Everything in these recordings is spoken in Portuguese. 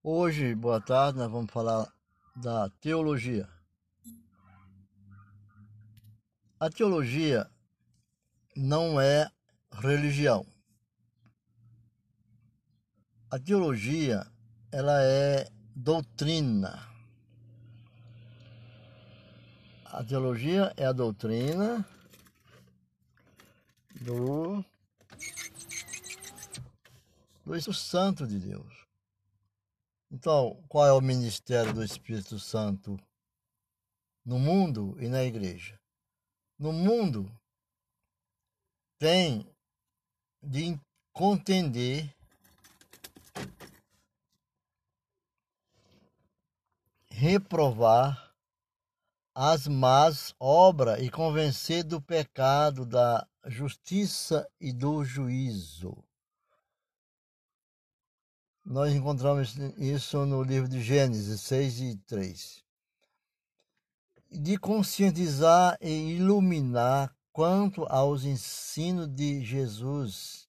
Hoje, boa tarde, nós vamos falar da teologia. A teologia não é religião. A teologia, ela é doutrina. A teologia é a doutrina do, do Santo de Deus. Então, qual é o ministério do Espírito Santo no mundo e na igreja? No mundo, tem de contender reprovar as más obras e convencer do pecado, da justiça e do juízo. Nós encontramos isso no livro de Gênesis 6 e 3. De conscientizar e iluminar quanto aos ensinos de Jesus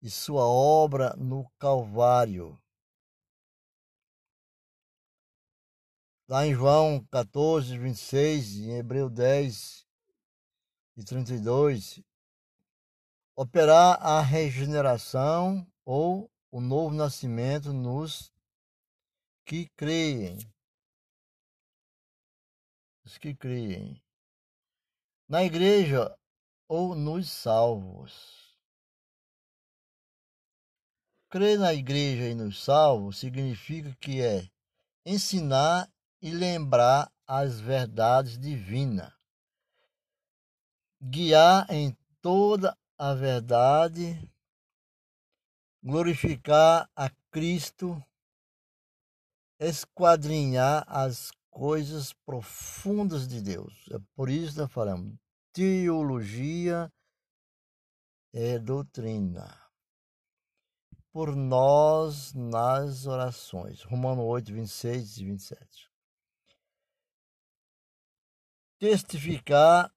e sua obra no Calvário Lá em João 14, 26, em Hebreu 10 e 32, operar a regeneração ou o novo nascimento nos que creem. Os que creem. Na igreja ou nos salvos. Crer na igreja e nos salvos significa que é ensinar e lembrar as verdades divinas, guiar em toda a verdade, glorificar a Cristo, esquadrinhar as coisas profundas de Deus. É por isso que nós falamos teologia é doutrina. Por nós nas orações. Romano 8, 26 e 27 testificar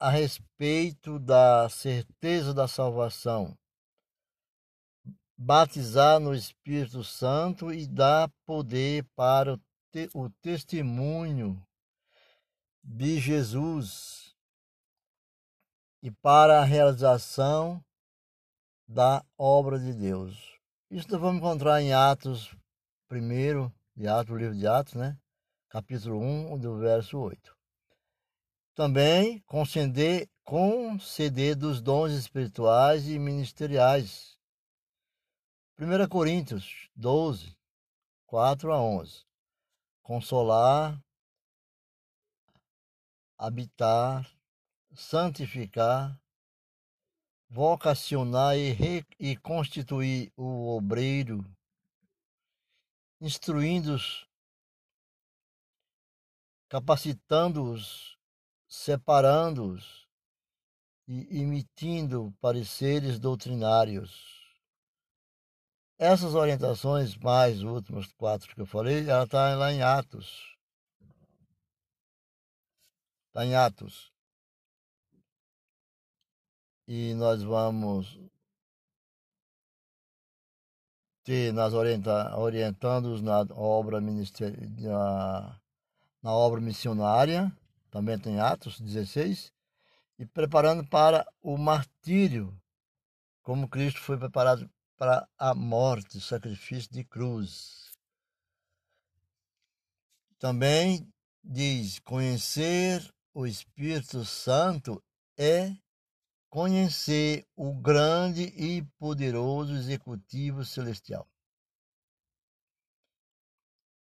a respeito da certeza da salvação, batizar no Espírito Santo e dar poder para o, te o testemunho de Jesus e para a realização da obra de Deus. Isso nós vamos encontrar em Atos, primeiro de Atos, o livro de Atos, né? Capítulo 1, do verso 8. Também conceder, conceder dos dons espirituais e ministeriais. 1 Coríntios 12, 4 a 11. Consolar, habitar, santificar, vocacionar e, re, e constituir o obreiro, instruindo-os, capacitando-os separando-os e emitindo pareceres doutrinários. Essas orientações, mais os últimos quatro que eu falei, ela está lá em Atos. Está em Atos. E nós vamos ter nas orienta, orientando-os na obra na, na obra missionária também tem Atos 16, e preparando para o martírio, como Cristo foi preparado para a morte, sacrifício de cruz. Também diz: conhecer o Espírito Santo é conhecer o grande e poderoso executivo celestial.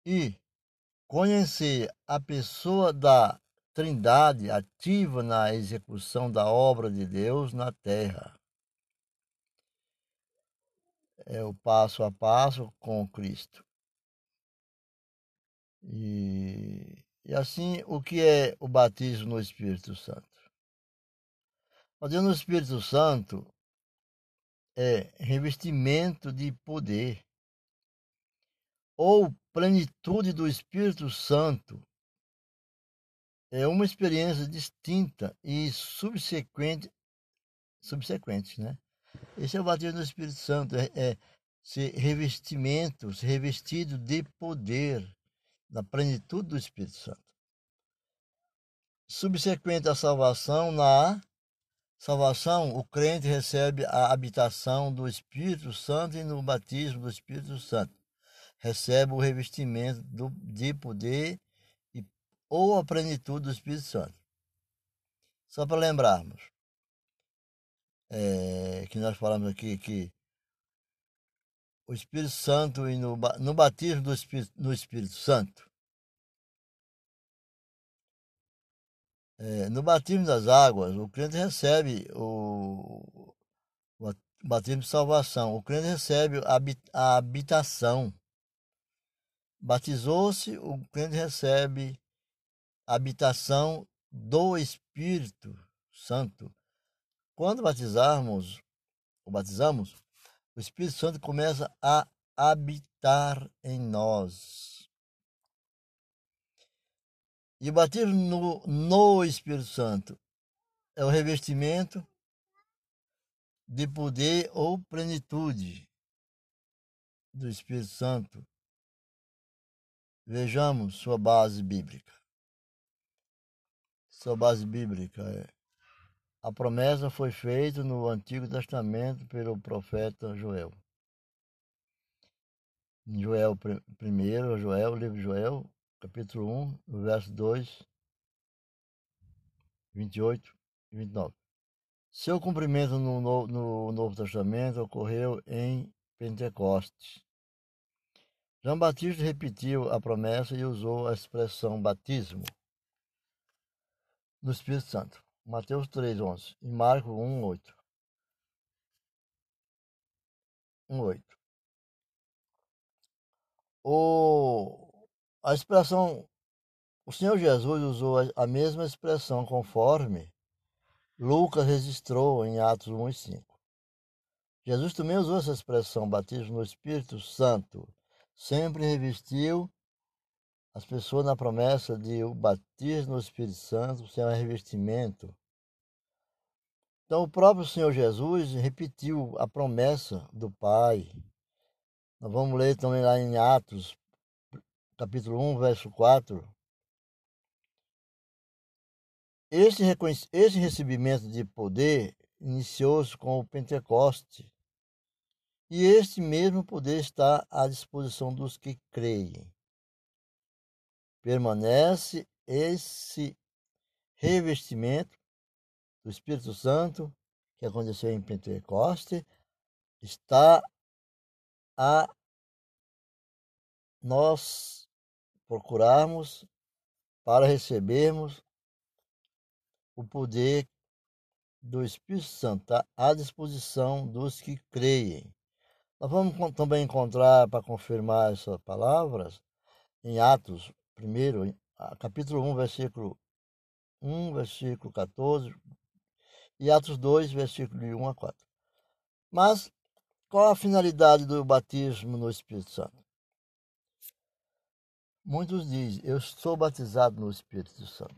E conhecer a pessoa da Trindade ativa na execução da obra de Deus na terra. É o passo a passo com Cristo. E, e assim, o que é o batismo no Espírito Santo? O batismo no Espírito Santo é revestimento de poder ou plenitude do Espírito Santo é uma experiência distinta e subsequente, subsequente, né? Esse é o batismo do Espírito Santo, é, é se revestimento, se revestido de poder, da plenitude do Espírito Santo. Subsequente à salvação, na salvação, o crente recebe a habitação do Espírito Santo e no batismo do Espírito Santo recebe o revestimento do, de poder e, ou a plenitude do Espírito Santo. Só para lembrarmos é, que nós falamos aqui que o Espírito Santo e no, no batismo do Espírito, no Espírito Santo. É, no batismo das águas, o crente recebe o, o batismo de salvação. O crente recebe a habitação Batizou-se, o crente recebe habitação do Espírito Santo. Quando batizarmos, ou batizamos, o Espírito Santo começa a habitar em nós. E o batismo no, no Espírito Santo é o revestimento de poder ou plenitude do Espírito Santo Vejamos sua base bíblica. Sua base bíblica é a promessa foi feita no Antigo Testamento pelo profeta Joel. Joel 1, Joel, livro de Joel, capítulo 1, verso 2, 28 e 29. Seu cumprimento no, no Novo Testamento ocorreu em Pentecostes, João Batista repetiu a promessa e usou a expressão batismo no Espírito Santo. Mateus 3, 11 e Marcos 1, 8. 1, 8. O, a expressão, o Senhor Jesus usou a mesma expressão conforme Lucas registrou em Atos 1 e 5. Jesus também usou essa expressão batismo no Espírito Santo sempre revestiu as pessoas na promessa de o batismo no Espírito Santo ser um revestimento. Então, o próprio Senhor Jesus repetiu a promessa do Pai. Nós vamos ler também lá em Atos, capítulo 1, verso 4. Esse, esse recebimento de poder iniciou-se com o Pentecoste, e este mesmo poder está à disposição dos que creem. Permanece esse revestimento do Espírito Santo que aconteceu em Pentecoste, está a nós procurarmos para recebermos o poder do Espírito Santo à disposição dos que creem. Nós vamos também encontrar, para confirmar essas palavras, em Atos, primeiro, capítulo 1, versículo 1, versículo 14, e Atos 2, versículo 1 a 4. Mas, qual a finalidade do batismo no Espírito Santo? Muitos dizem, eu sou batizado no Espírito Santo.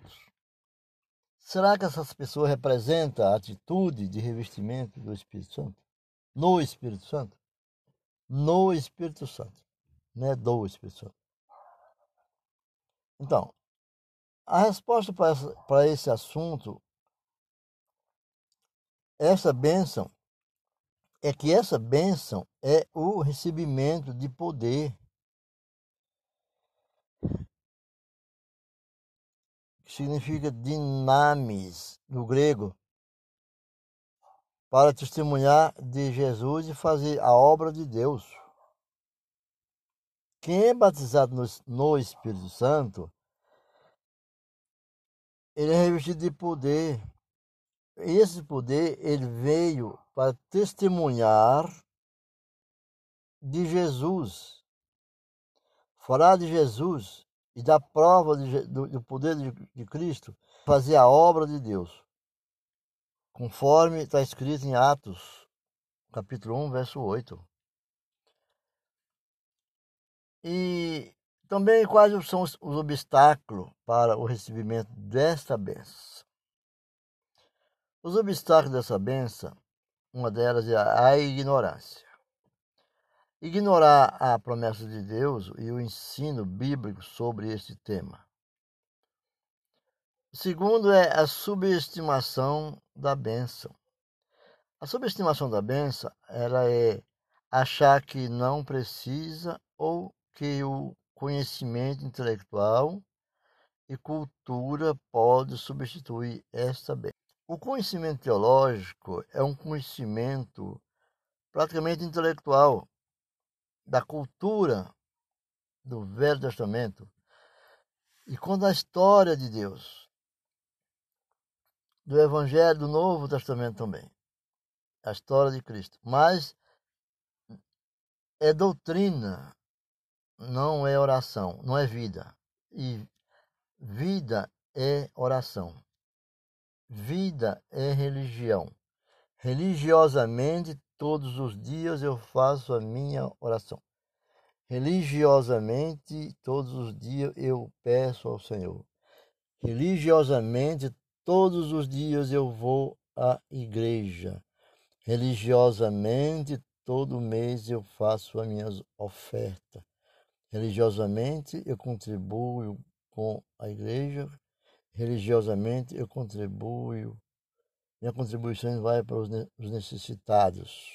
Será que essas pessoas representam a atitude de revestimento do Espírito Santo? No Espírito Santo? no Espírito Santo, né? Do Espírito Santo. Então, a resposta para esse assunto, essa bênção, é que essa bênção é o recebimento de poder. Que significa dinamis no grego, para testemunhar de Jesus e fazer a obra de Deus. Quem é batizado no, no Espírito Santo, ele é revestido de poder. Esse poder ele veio para testemunhar de Jesus, falar de Jesus e dar prova de, do, do, poder de, de Cristo, fazer a obra de Deus conforme está escrito em Atos, capítulo 1, verso 8. E também quais são os, obstáculos para o recebimento desta benção? Os obstáculos dessa benção, uma delas é a ignorância. ignorar a promessa de Deus e o ensino bíblico sobre este tema. Segundo é a subestimação da bênção. A subestimação da bênção ela é achar que não precisa ou que o conhecimento intelectual e cultura pode substituir esta bênção. O conhecimento teológico é um conhecimento praticamente intelectual da cultura do Velho Testamento e quando a história de Deus, do Evangelho do Novo Testamento também, a história de Cristo, mas é doutrina, não é oração, não é vida. E vida é oração. Vida é religião. Religiosamente, todos os dias eu faço a minha oração. Religiosamente, todos os dias eu peço ao Senhor. Religiosamente, todos os dias eu vou à igreja. Religiosamente, todo mês eu faço a minha oferta. Religiosamente, eu contribuo com a igreja religiosamente eu contribuo, minha contribuição vai para os necessitados.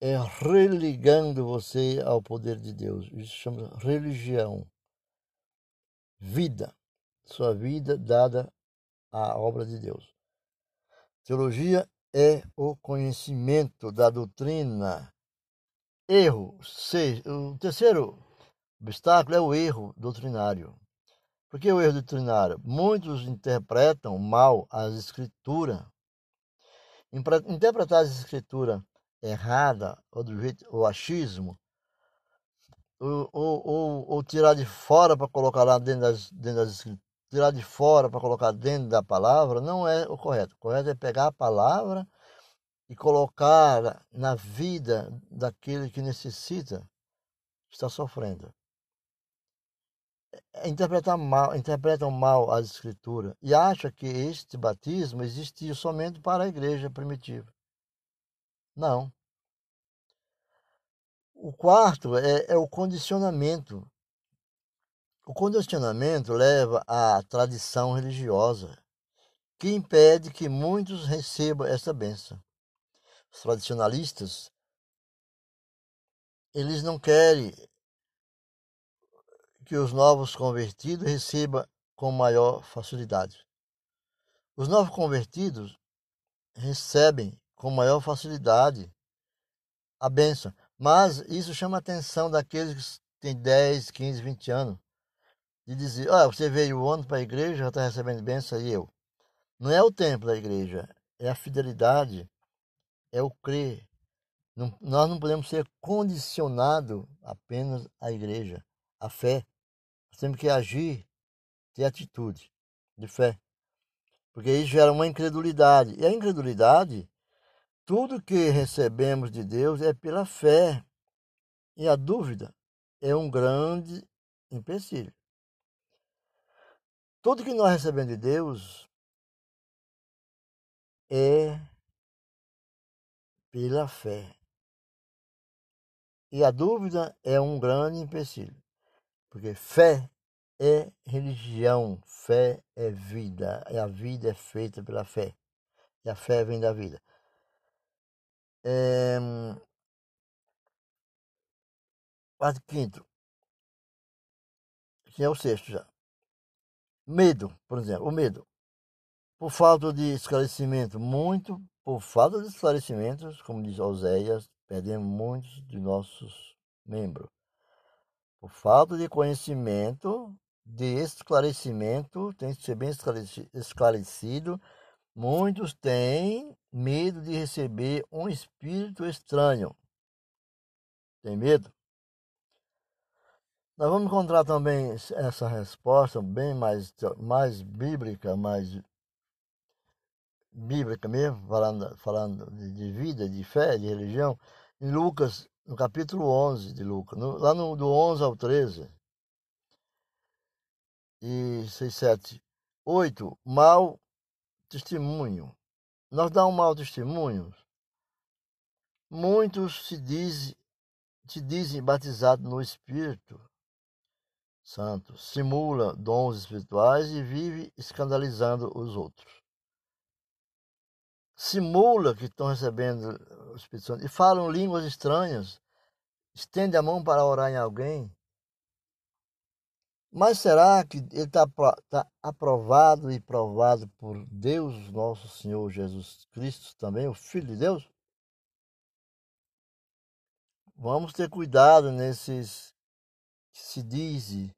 É religando você ao poder de Deus. Isso chama religião. Vida. Sua vida dada à obra de Deus. Teologia é o conhecimento da doutrina. Erro. O terceiro obstáculo é o erro doutrinário. Por que o erro doutrinário? Muitos interpretam mal as escrituras. Interpretar as escrituras errada, ou do jeito, o achismo, ou, ou, ou, ou tirar de fora para colocar lá dentro das, dentro das escrituras, tirar de fora para colocar dentro da palavra, não é o correto. O correto é pegar a palavra e colocar na vida daquele que necessita, está sofrendo interpretam mal, interpretam mal as escrituras e acham que este batismo existia somente para a igreja primitiva. Não. O quarto é, é o condicionamento. O condicionamento leva à tradição religiosa, que impede que muitos recebam essa bênção. Os tradicionalistas, eles não querem que os novos convertidos recebam com maior facilidade. Os novos convertidos recebem com maior facilidade a bênção, mas isso chama a atenção daqueles que têm 10, 15, 20 anos, de dizer: Olha, você veio ontem para a igreja, já está recebendo bênção e eu. Não é o tempo da igreja, é a fidelidade, é o crer. Não, nós não podemos ser condicionados apenas à igreja, à fé. Nós temos que agir, ter atitude de fé. Porque isso gera uma incredulidade. E a incredulidade, tudo que recebemos de Deus é pela fé. E a dúvida é um grande empecilho. Tudo que nós recebemos de Deus é pela fé. E a dúvida é um grande empecilho. Porque fé é religião, fé é vida, e a vida é feita pela fé. E a fé vem da vida. É... Parte quinto, que é o sexto já. Medo, por exemplo, o medo. Por falta de esclarecimento, muito por falta de esclarecimentos, como diz Oséias, perdemos muitos de nossos membros. Por falta de conhecimento, de esclarecimento, tem que ser bem esclarecido. Muitos têm medo de receber um espírito estranho. Tem medo? Nós vamos encontrar também essa resposta bem mais, mais bíblica, mais bíblica mesmo, falando, falando de vida, de fé, de religião, em Lucas no capítulo 11 de Lucas, no, lá no, do 11 ao 13, e 6, 7, 8, mau testemunho. Nós dá um mau testemunho Muitos se, diz, se dizem batizados no Espírito Santo, simula dons espirituais e vive escandalizando os outros. Simula que estão recebendo o Espírito Santo e falam línguas estranhas, estende a mão para orar em alguém. Mas será que ele está tá aprovado e provado por Deus, nosso Senhor Jesus Cristo, também, o Filho de Deus? Vamos ter cuidado nesses que se diz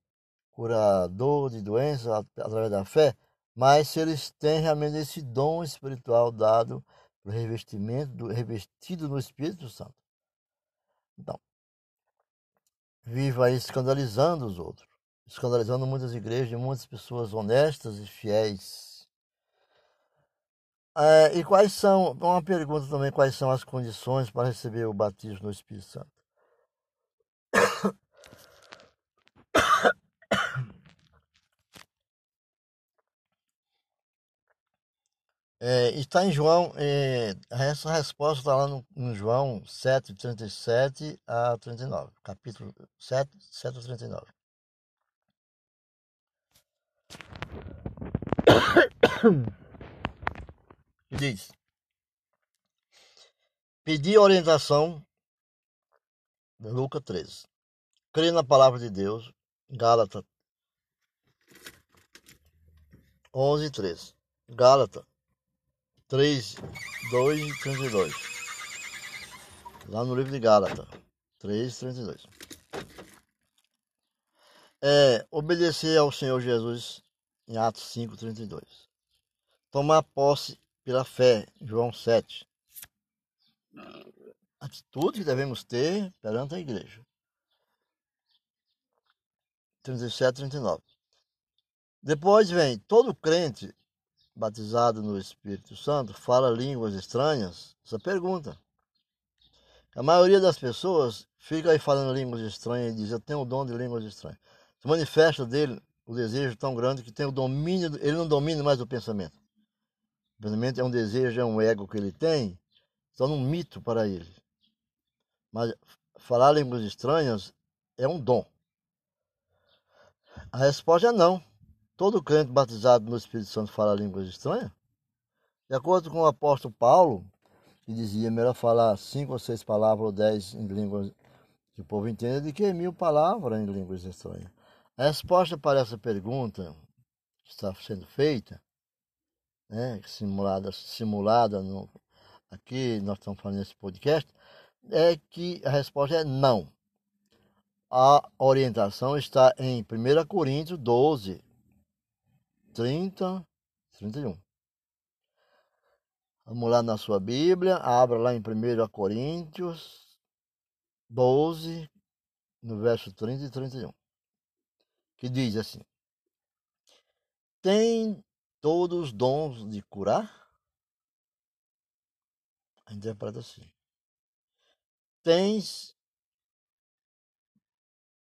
curador de doenças através da fé, mas se eles têm realmente esse dom espiritual dado pelo revestimento, do, revestido no Espírito Santo. Então, viva aí escandalizando os outros, escandalizando muitas igrejas, muitas pessoas honestas e fiéis. É, e quais são, uma pergunta também, quais são as condições para receber o batismo no Espírito Santo? É, está em João, é, essa resposta está lá no, em João 7, 37 a 39. Capítulo 7, 7 a 39. Diz: Pedi orientação, Lucas 13. Crê na palavra de Deus, Gálatas 11, 13. Gálatas 3, 2 e 32. Lá no livro de Gálatas, 3, 32. É, obedecer ao Senhor Jesus em Atos 5, 32. Tomar posse pela fé, João 7. Atitude que devemos ter perante a igreja. 37, 39. Depois vem todo crente batizado no Espírito Santo, fala línguas estranhas? Essa pergunta. A maioria das pessoas fica aí falando línguas estranhas e diz: Eu tenho o dom de línguas estranhas. Se manifesta dele o desejo tão grande que tem o domínio, ele não domina mais o pensamento. O pensamento é um desejo, é um ego que ele tem, então um mito para ele. Mas falar línguas estranhas é um dom. A resposta é não. Todo crente batizado no Espírito Santo fala línguas estranhas? De acordo com o apóstolo Paulo, que dizia melhor falar cinco ou seis palavras ou dez em línguas que o povo entenda do que mil palavras em línguas estranhas. A resposta para essa pergunta que está sendo feita, né, simulada, simulada no, aqui, nós estamos falando nesse podcast, é que a resposta é não. A orientação está em 1 Coríntios 12, 30, 31. Vamos lá na sua Bíblia, abra lá em 1 Coríntios 12, no verso 30 e 31, que diz assim: Tem todos os dons de curar? Interpreta assim: Tens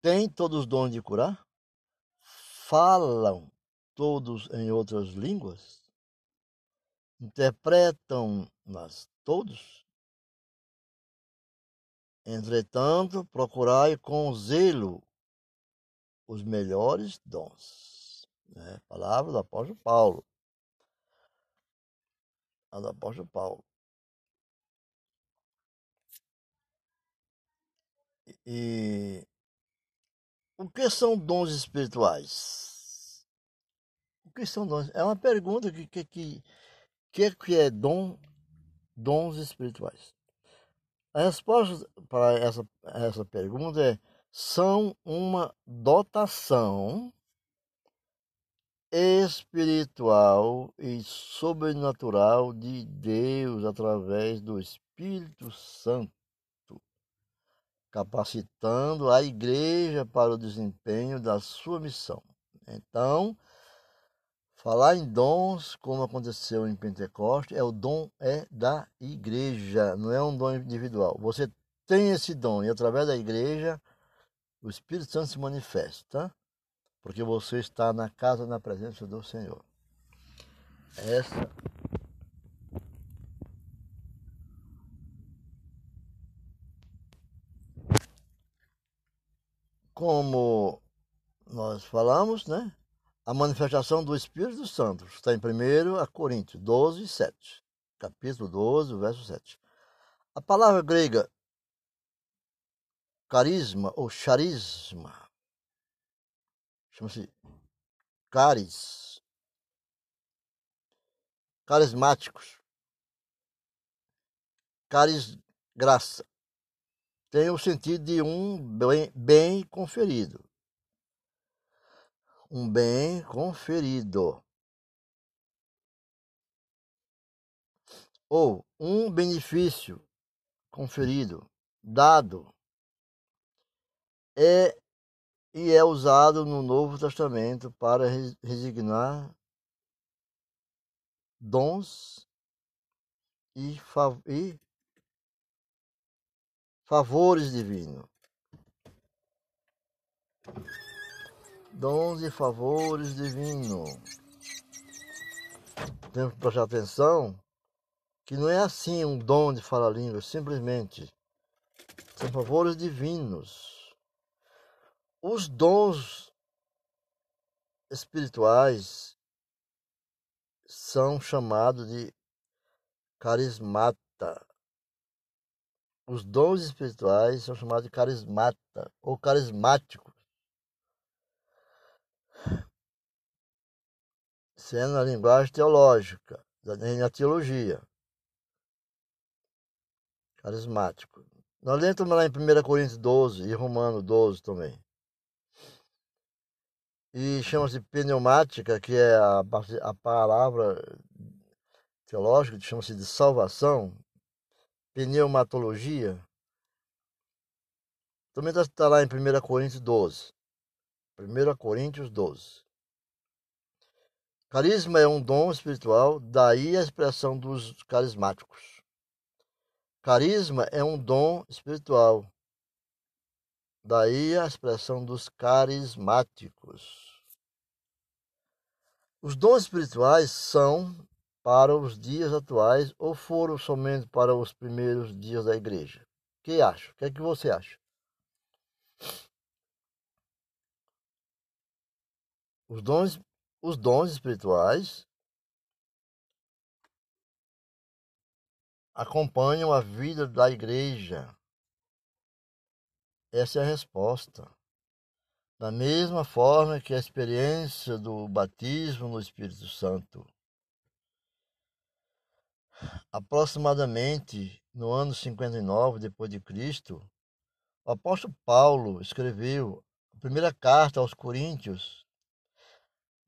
tem todos os dons de curar? Falam todos em outras línguas? Interpretam-nas todos? Entretanto, procurai com zelo os melhores dons. Né? Palavra do apóstolo Paulo. A do apóstolo Paulo. E o que são dons espirituais? O que são dons? É uma pergunta que que que, que, que é dom, dons espirituais. A resposta para essa, essa pergunta é são uma dotação espiritual e sobrenatural de Deus através do Espírito Santo, capacitando a igreja para o desempenho da sua missão. Então, Falar em dons, como aconteceu em Pentecostes, é o dom é da igreja, não é um dom individual. Você tem esse dom e através da igreja o Espírito Santo se manifesta, porque você está na casa, na presença do Senhor. Essa Como nós falamos, né? A manifestação do Espírito Santo está em 1 Coríntios 12, 7. Capítulo 12, verso 7. A palavra grega carisma ou charisma chama-se caris, carismáticos, caris graça. Tem o sentido de um bem, bem conferido. Um bem conferido. Ou um benefício conferido, dado. É e é usado no Novo Testamento para resignar dons e, fav e favores divinos. Dons e favores divinos. Temos que prestar atenção que não é assim um dom de falar língua, simplesmente são favores divinos os dons espirituais são chamados de carismata. Os dons espirituais são chamados de carismata ou carismáticos. Sendo a linguagem teológica, na teologia. Carismático. Nós entramos lá em 1 Coríntios 12 e Romano 12 também e chama-se pneumática, que é a, a palavra teológica, chama-se de salvação, pneumatologia. Também está tá lá em 1 Coríntios 12. 1 Coríntios 12. Carisma é um dom espiritual, daí a expressão dos carismáticos. Carisma é um dom espiritual, Daí a expressão dos carismáticos. Os dons espirituais são para os dias atuais ou foram somente para os primeiros dias da igreja? O que acha? O que é que você acha? Os dons, os dons espirituais acompanham a vida da igreja essa é a resposta. Da mesma forma que a experiência do batismo no Espírito Santo. Aproximadamente no ano 59 depois de Cristo, o apóstolo Paulo escreveu a primeira carta aos Coríntios,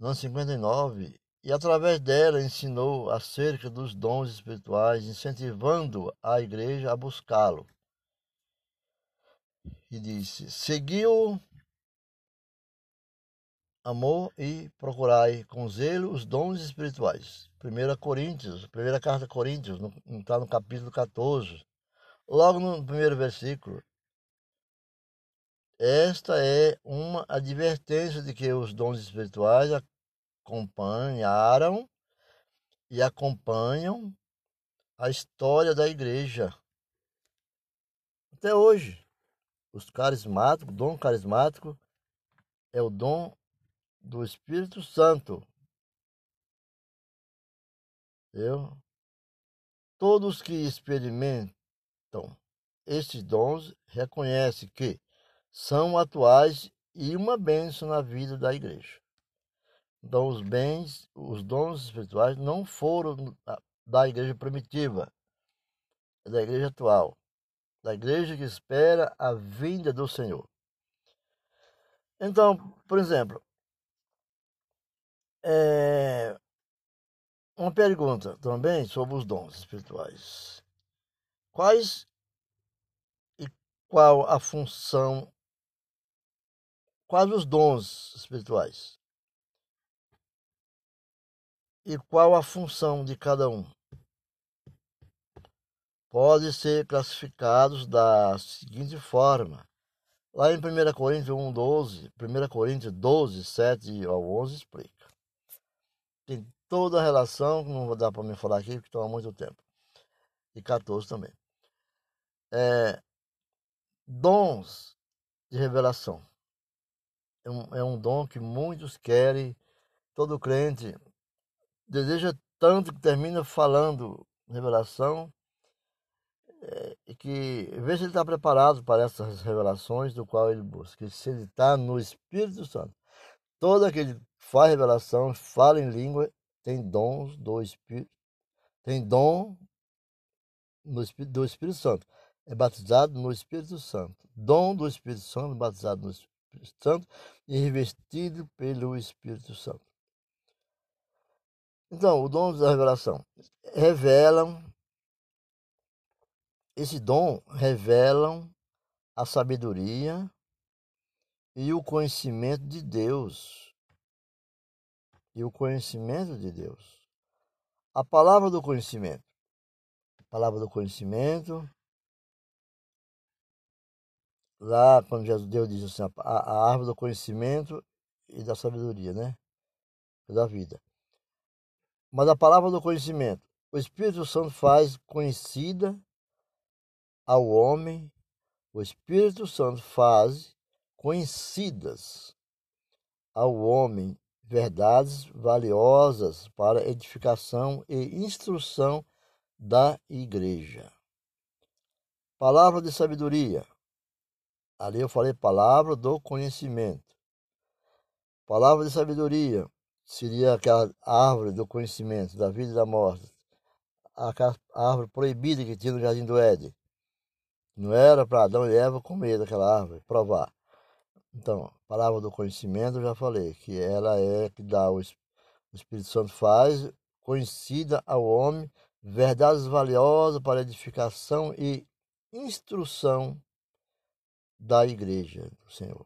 no ano 59, e através dela ensinou acerca dos dons espirituais, incentivando a igreja a buscá-lo e disse: Seguiu amor e procurai com zelo os dons espirituais. 1 Coríntios, primeira carta a Coríntios, está no capítulo 14, logo no primeiro versículo. Esta é uma advertência de que os dons espirituais acompanharam e acompanham a história da igreja até hoje. Os carismáticos, dom carismático é o dom do Espírito Santo. Entendeu? Todos que experimentam estes dons reconhecem que são atuais e uma bênção na vida da igreja. Então, os bens, os dons espirituais não foram da igreja primitiva, é da igreja atual da igreja que espera a vinda do Senhor. Então, por exemplo, é uma pergunta também sobre os dons espirituais. Quais e qual a função, quais os dons espirituais? E qual a função de cada um? podem ser classificados da seguinte forma. Lá em 1 Coríntios 1, 12, 1 Coríntios 12, 7 ao 11 explica. Tem toda a relação, não vou dar para me falar aqui, porque toma muito tempo. E 14 também. É, dons de revelação. é um, é um dom que muitos querem, todo crente deseja tanto que termina falando revelação, é, que vê se ele está preparado para essas revelações do qual ele busca. Se ele está no Espírito Santo. Todo aquele que faz revelação, fala em língua, tem dons do Espírito, tem dom no Espírito, do Espírito Santo. É batizado no Espírito Santo. Dom do Espírito Santo, batizado no Espírito Santo e revestido pelo Espírito Santo. Então, o dom da revelação revelam esse dom revelam a sabedoria e o conhecimento de Deus. E o conhecimento de Deus. A palavra do conhecimento. A palavra do conhecimento. Lá, quando Jesus Deus diz assim, a, a árvore do conhecimento e da sabedoria, né? Da vida. Mas a palavra do conhecimento. O Espírito Santo faz conhecida ao homem, o Espírito Santo faz conhecidas ao homem verdades valiosas para edificação e instrução da igreja. Palavra de sabedoria. Ali eu falei palavra do conhecimento. Palavra de sabedoria seria aquela árvore do conhecimento, da vida e da morte. Aquela árvore proibida que tinha no Jardim do Éden. Não era para Adão e Eva comer daquela árvore, provar. Então, a palavra do conhecimento eu já falei, que ela é que dá o, o Espírito Santo faz, conhecida ao homem, verdades valiosas para edificação e instrução da igreja do Senhor.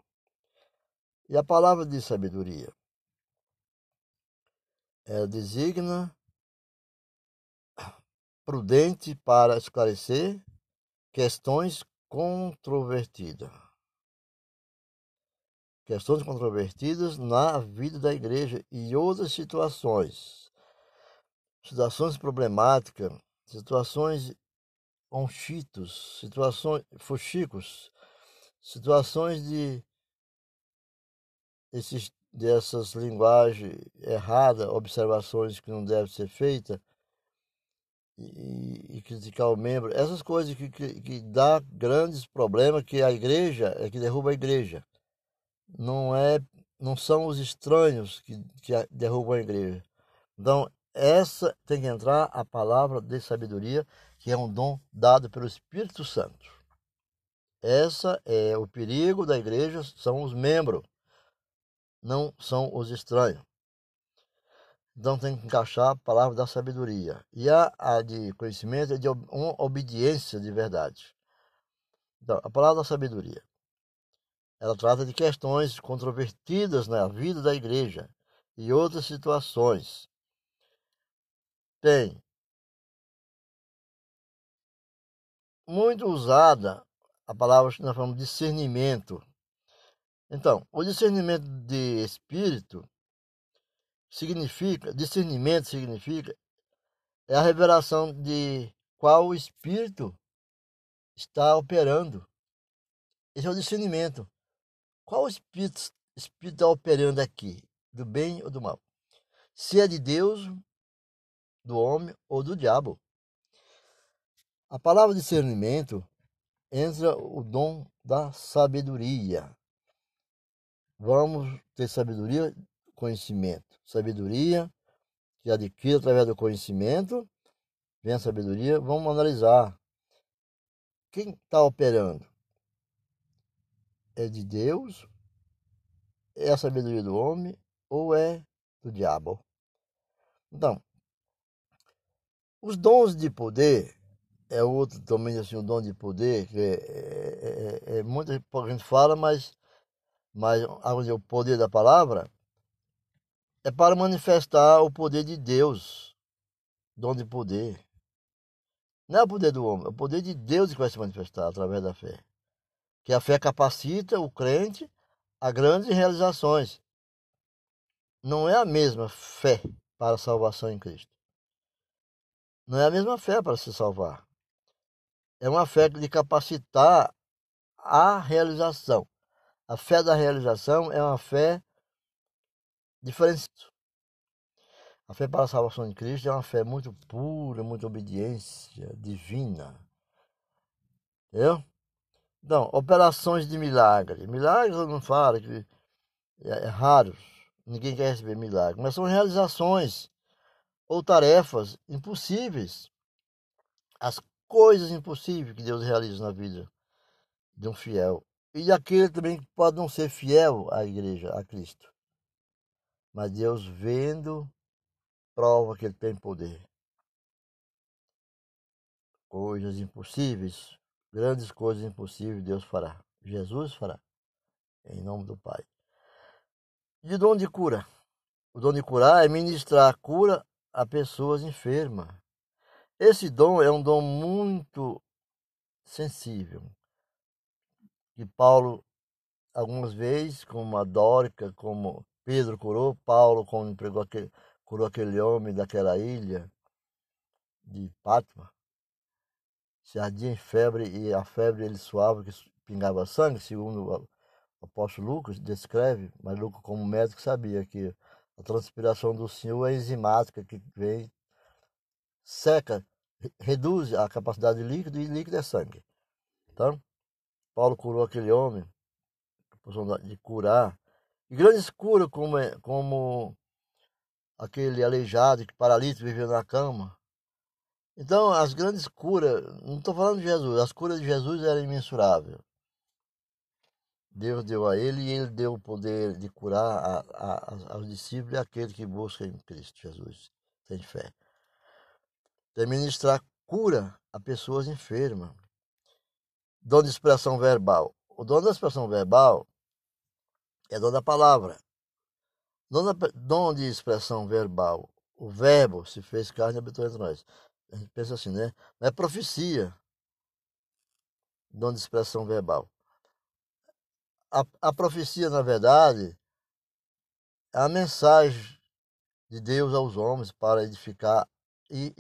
E a palavra de sabedoria, ela designa prudente para esclarecer, Questões controvertidas. Questões controvertidas na vida da igreja e outras situações. Situações problemáticas, situações onchitos, situações fuxicos, situações de esses, dessas linguagens erradas, observações que não devem ser feitas, e, e, criticar o membro, essas coisas que, que, que dá grandes problemas que a igreja é que derruba a igreja. Não é, não são os estranhos que, que derrubam a igreja. Então, essa tem que entrar a palavra de sabedoria, que é um dom dado pelo Espírito Santo. Essa é o perigo da igreja, são os membros, não são os estranhos. Então tem que encaixar a palavra da sabedoria. E a, a de conhecimento é de uma obediência de verdade. Então, a palavra da sabedoria. Ela trata de questões controvertidas na vida da igreja e outras situações. Tem muito usada a palavra que nós falamos discernimento. Então, o discernimento de espírito significa, discernimento significa, é a revelação de qual o espírito está operando. Esse é o discernimento. Qual o espírito, espírito está operando aqui? Do bem ou do mal? Se é de Deus, do homem ou do diabo. A palavra discernimento entra o dom da sabedoria. Vamos ter sabedoria conhecimento. Sabedoria, que adquire através do conhecimento, vem a sabedoria. Vamos analisar. Quem está operando? É de Deus? É a sabedoria do homem? Ou é do diabo? Então, os dons de poder é outro também assim, o dom de poder, que é, é, é, é muita gente fala, mas, mas o poder da palavra é para manifestar o poder de Deus, dom de poder. Não é o poder do homem, é o poder de Deus que vai se manifestar através da fé. Que a fé capacita o crente a grandes realizações. Não é a mesma fé para a salvação em Cristo. Não é a mesma fé para se salvar. É uma fé de capacitar a realização. A fé da realização é uma fé diferente. A fé para a salvação de Cristo é uma fé muito pura, muita obediência divina. Entendeu? Então, operações de milagre. Milagres eu não falo, que é, é raro. Ninguém quer receber milagre. Mas são realizações ou tarefas impossíveis. As coisas impossíveis que Deus realiza na vida de um fiel. E daquele também que pode não ser fiel à igreja, a Cristo. Mas Deus vendo, prova que ele tem poder. Coisas impossíveis, grandes coisas impossíveis, Deus fará. Jesus fará. Em nome do Pai. De dom de cura. O dom de curar é ministrar a cura a pessoas enfermas. Esse dom é um dom muito sensível. Que Paulo, algumas vezes, como a Dórica, como Pedro curou, Paulo, como empregou aquele, curou aquele homem daquela ilha de Pátma, se ardia em febre e a febre ele suava que pingava sangue, segundo o apóstolo Lucas descreve, mas Lucas como médico sabia que a transpiração do Senhor é enzimática que vem seca, reduz a capacidade de líquido e líquido é sangue. Então, Paulo curou aquele homem, de curar. E grandes curas como, é, como aquele aleijado, que paralítico viveu na cama. Então, as grandes curas, não estou falando de Jesus, as curas de Jesus eram imensuráveis. Deus deu a ele e ele deu o poder de curar a, a, aos discípulos e aquele que busca em Cristo Jesus, tem fé de ministrar cura a pessoas enfermas. Dom de expressão verbal. O dom da expressão verbal é dom da palavra. Dom, da, dom de expressão verbal. O verbo se fez carne e habitou entre nós. A gente pensa assim, né? Não é profecia. Dom de expressão verbal. A, a profecia, na verdade, é a mensagem de Deus aos homens para edificar e,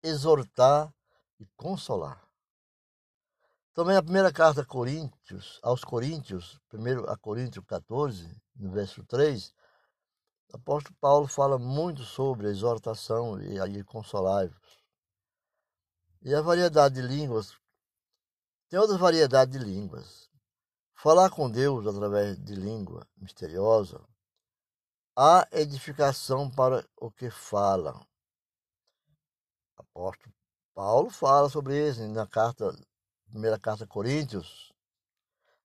exortar e consolar. Também a primeira carta a Coríntios, aos Coríntios, primeiro a Coríntios 14, no verso 3, o apóstolo Paulo fala muito sobre a exortação e aí consolar-vos. E a variedade de línguas, tem outras variedades de línguas. Falar com Deus através de língua misteriosa, há edificação para o que falam apóstolo Paulo fala sobre isso na carta, primeira carta a Coríntios.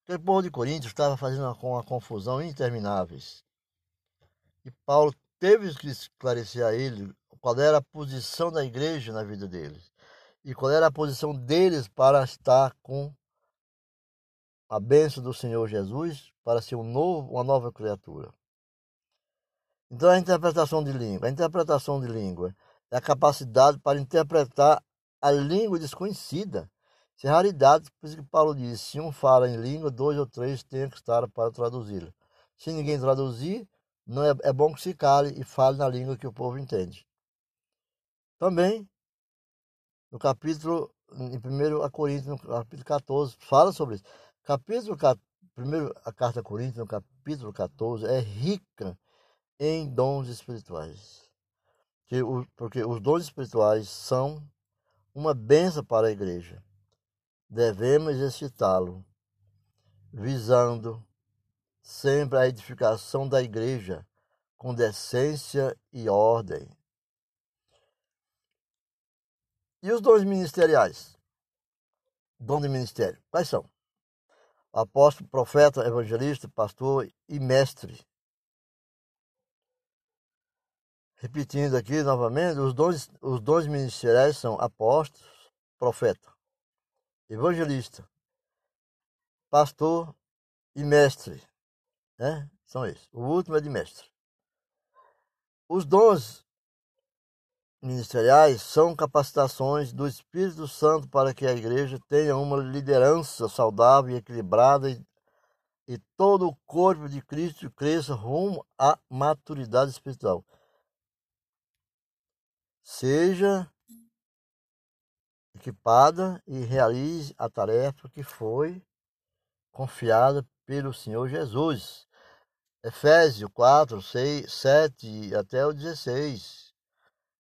Aquele povo de Coríntios estava fazendo uma, uma confusão intermináveis. E Paulo teve que esclarecer a ele qual era a posição da igreja na vida deles e qual era a posição deles para estar com a bênção do Senhor Jesus para ser um novo, uma nova criatura. Então a interpretação de língua, a interpretação de língua é a capacidade para interpretar a língua desconhecida. Isso é raridade, por isso que Paulo diz: se um fala em língua, dois ou três têm que estar para traduzi-la. Se ninguém traduzir, não é, é bom que se cale e fale na língua que o povo entende. Também, no capítulo, em 1 Coríntios, no capítulo 14, fala sobre isso. Capítulo, primeiro, a carta a Coríntios, no capítulo 14, é rica em dons espirituais que porque os dons espirituais são uma benção para a igreja. Devemos exercitá-lo, visando sempre a edificação da igreja com decência e ordem. E os dons ministeriais? Dom de ministério, quais são? Apóstolo, profeta, evangelista, pastor e mestre. Repetindo aqui novamente, os dons, os dons ministeriais são apóstolos, profeta, evangelista, pastor e mestre. Né? São esses. O último é de mestre. Os dons ministeriais são capacitações do Espírito Santo para que a igreja tenha uma liderança saudável e equilibrada e, e todo o corpo de Cristo cresça rumo à maturidade espiritual seja equipada e realize a tarefa que foi confiada pelo Senhor Jesus. Efésios 4, 6, 7 até o 16.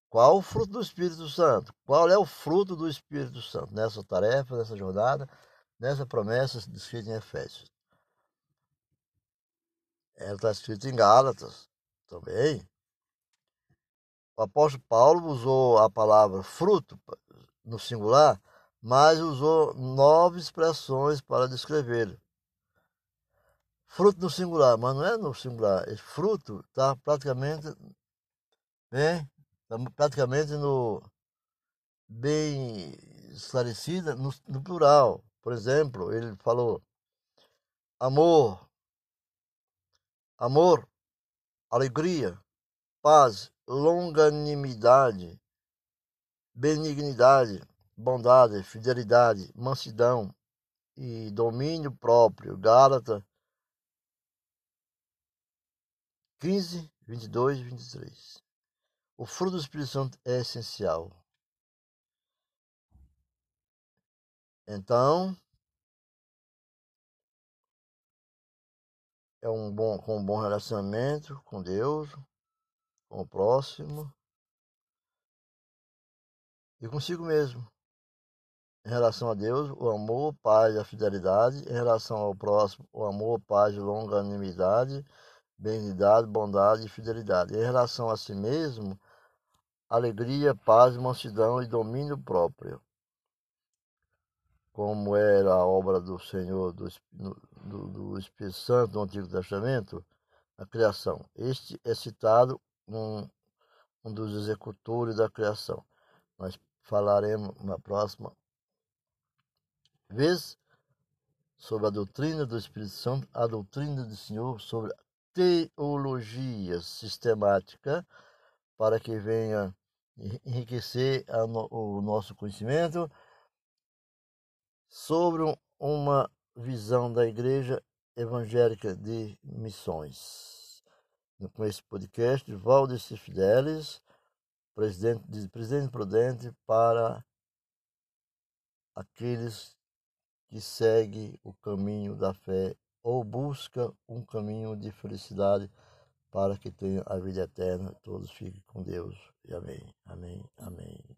Qual o fruto do Espírito Santo? Qual é o fruto do Espírito Santo nessa tarefa, nessa jornada, nessa promessa descrita em Efésios? Ela está escrita em Gálatas também. O apóstolo Paulo usou a palavra fruto no singular, mas usou nove expressões para descrever. Fruto no singular, mas não é no singular. Esse fruto está praticamente bem, tá praticamente no bem esclarecida no, no plural. Por exemplo, ele falou amor, amor, alegria, paz, longanimidade, benignidade, bondade, fidelidade, mansidão e domínio próprio. Gálatas 15, 22 e 23. O fruto do Espírito Santo é essencial. Então, é um bom, com um bom relacionamento com Deus, com o próximo e consigo mesmo. Em relação a Deus, o amor, paz, a fidelidade. Em relação ao próximo, o amor, paz, longanimidade, benignidade, bondade e fidelidade. Em relação a si mesmo, alegria, paz, mansidão e domínio próprio. Como era a obra do Senhor, do, do, do Espírito Santo do Antigo Testamento, a criação. Este é citado um, um dos executores da criação. Nós falaremos na próxima vez sobre a doutrina do Espírito Santo, a doutrina do Senhor sobre a teologia sistemática, para que venha enriquecer o nosso conhecimento sobre uma visão da Igreja Evangélica de Missões. Com esse podcast, Valdeci Fidelis, presidente, presidente prudente para aqueles que seguem o caminho da fé ou busca um caminho de felicidade para que tenha a vida eterna. Todos fiquem com Deus. E amém, amém, amém.